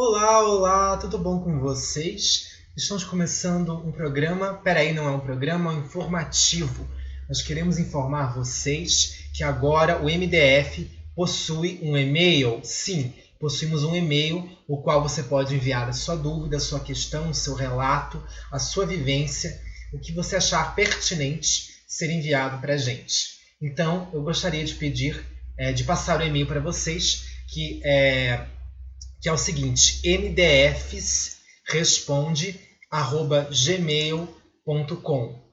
Olá, olá, tudo bom com vocês? Estamos começando um programa. Peraí, não é um programa, é um informativo. Nós queremos informar vocês que agora o MDF possui um e-mail. Sim, possuímos um e-mail, o qual você pode enviar a sua dúvida, a sua questão, o seu relato, a sua vivência, o que você achar pertinente ser enviado para a gente. Então, eu gostaria de pedir, é, de passar o e-mail para vocês, que é que é o seguinte: mdfsresponde@gmail.com.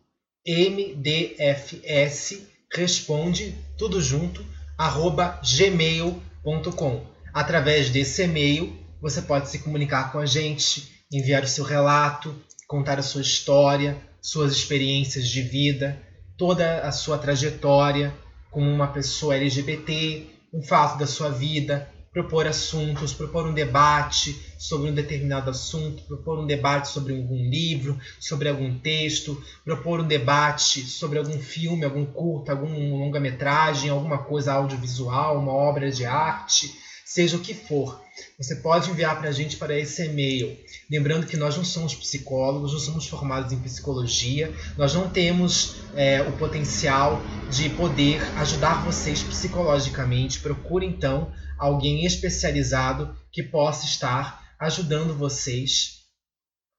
mdfs responde tudo junto arroba gmail.com. Através desse e-mail, você pode se comunicar com a gente, enviar o seu relato, contar a sua história, suas experiências de vida, toda a sua trajetória como uma pessoa LGBT, um fato da sua vida, propor assuntos, propor um debate sobre um determinado assunto, propor um debate sobre algum livro, sobre algum texto, propor um debate sobre algum filme, algum curta, alguma longa-metragem, alguma coisa audiovisual, uma obra de arte, seja o que for. Você pode enviar para a gente para esse e-mail. Lembrando que nós não somos psicólogos, não somos formados em psicologia, nós não temos é, o potencial de poder ajudar vocês psicologicamente. Procure então alguém especializado que possa estar ajudando vocês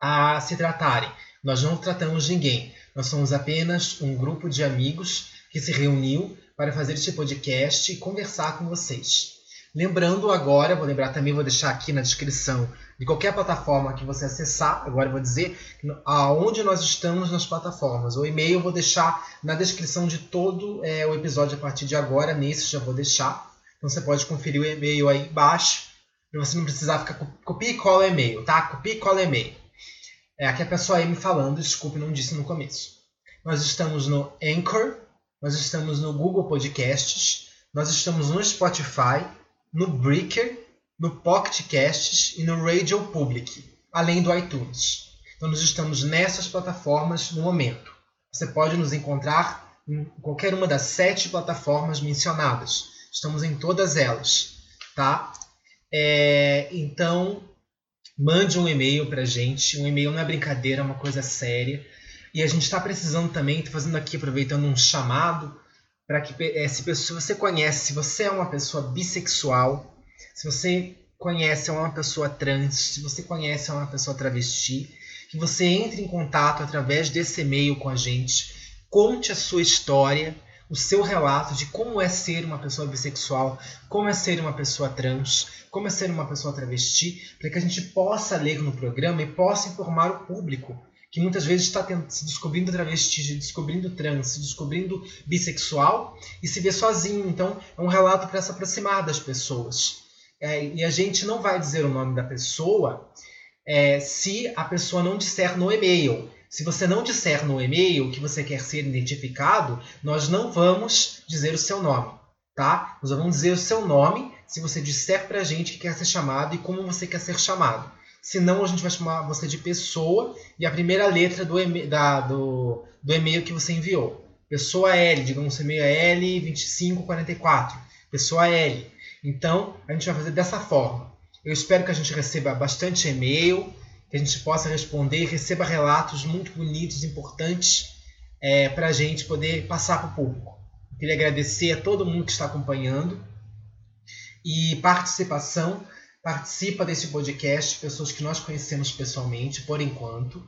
a se tratarem. Nós não tratamos ninguém, nós somos apenas um grupo de amigos que se reuniu para fazer este podcast e conversar com vocês. Lembrando agora, vou lembrar também, vou deixar aqui na descrição de qualquer plataforma que você acessar, agora vou dizer aonde nós estamos nas plataformas. O e-mail eu vou deixar na descrição de todo é, o episódio a partir de agora, nesse já vou deixar. Então você pode conferir o e-mail aí embaixo, para você não precisar ficar copia e cola e-mail, tá? Copia e cola e-mail. É aqui a pessoa aí me falando, desculpe, não disse no começo. Nós estamos no Anchor, nós estamos no Google Podcasts, nós estamos no Spotify, no Breaker, no Pocket Casts e no Radio Public, além do iTunes. Então nós estamos nessas plataformas no momento. Você pode nos encontrar em qualquer uma das sete plataformas mencionadas. Estamos em todas elas, tá? É, então, mande um e-mail para gente. Um e-mail não é brincadeira, é uma coisa séria. E a gente está precisando também, estou fazendo aqui, aproveitando um chamado, para que é, se, se você conhece, se você é uma pessoa bissexual, se você conhece uma pessoa trans, se você conhece uma pessoa travesti, que você entre em contato através desse e-mail com a gente, conte a sua história, o seu relato de como é ser uma pessoa bissexual, como é ser uma pessoa trans, como é ser uma pessoa travesti, para que a gente possa ler no programa e possa informar o público que muitas vezes está se descobrindo travesti, descobrindo trans, se descobrindo bissexual e se vê sozinho. Então, é um relato para se aproximar das pessoas. É, e a gente não vai dizer o nome da pessoa é, se a pessoa não disser no e-mail. Se você não disser no e-mail que você quer ser identificado, nós não vamos dizer o seu nome, tá? Nós vamos dizer o seu nome se você disser para a gente que quer ser chamado e como você quer ser chamado. Senão a gente vai chamar você de pessoa e a primeira letra do, e da, do, do e-mail que você enviou. Pessoa L, digamos, o e-mail é L2544. Pessoa L. Então, a gente vai fazer dessa forma. Eu espero que a gente receba bastante e-mail, que a gente possa responder e receba relatos muito bonitos, importantes, é, para a gente poder passar para o público. Eu queria agradecer a todo mundo que está acompanhando e participação. Participa desse podcast, pessoas que nós conhecemos pessoalmente, por enquanto,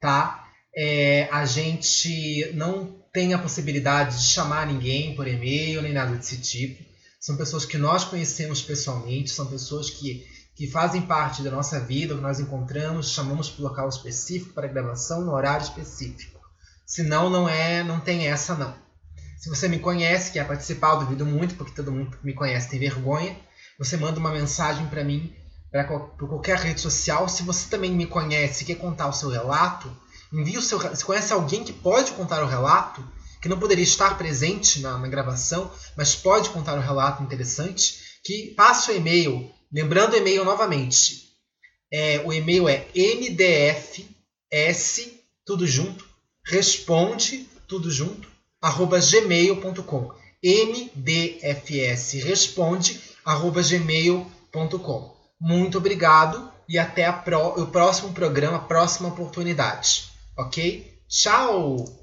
tá? É, a gente não tem a possibilidade de chamar ninguém por e-mail nem nada desse tipo. São pessoas que nós conhecemos pessoalmente, são pessoas que que fazem parte da nossa vida, que nós encontramos, chamamos para o local específico para gravação no horário específico. Senão não é, não tem essa não. Se você me conhece, quer participar, duvido muito, porque todo mundo que me conhece tem vergonha. Você manda uma mensagem para mim, para qualquer rede social. Se você também me conhece e quer contar o seu relato, envie o seu. Se conhece alguém que pode contar o relato, que não poderia estar presente na, na gravação, mas pode contar um relato interessante, que passe o e-mail Lembrando o e-mail novamente. É, o e-mail é mdfs, tudo junto, responde, tudo junto, arroba gmail.com. mdfs responde, gmail.com. Muito obrigado e até pro, o próximo programa, próxima oportunidade. Ok? Tchau!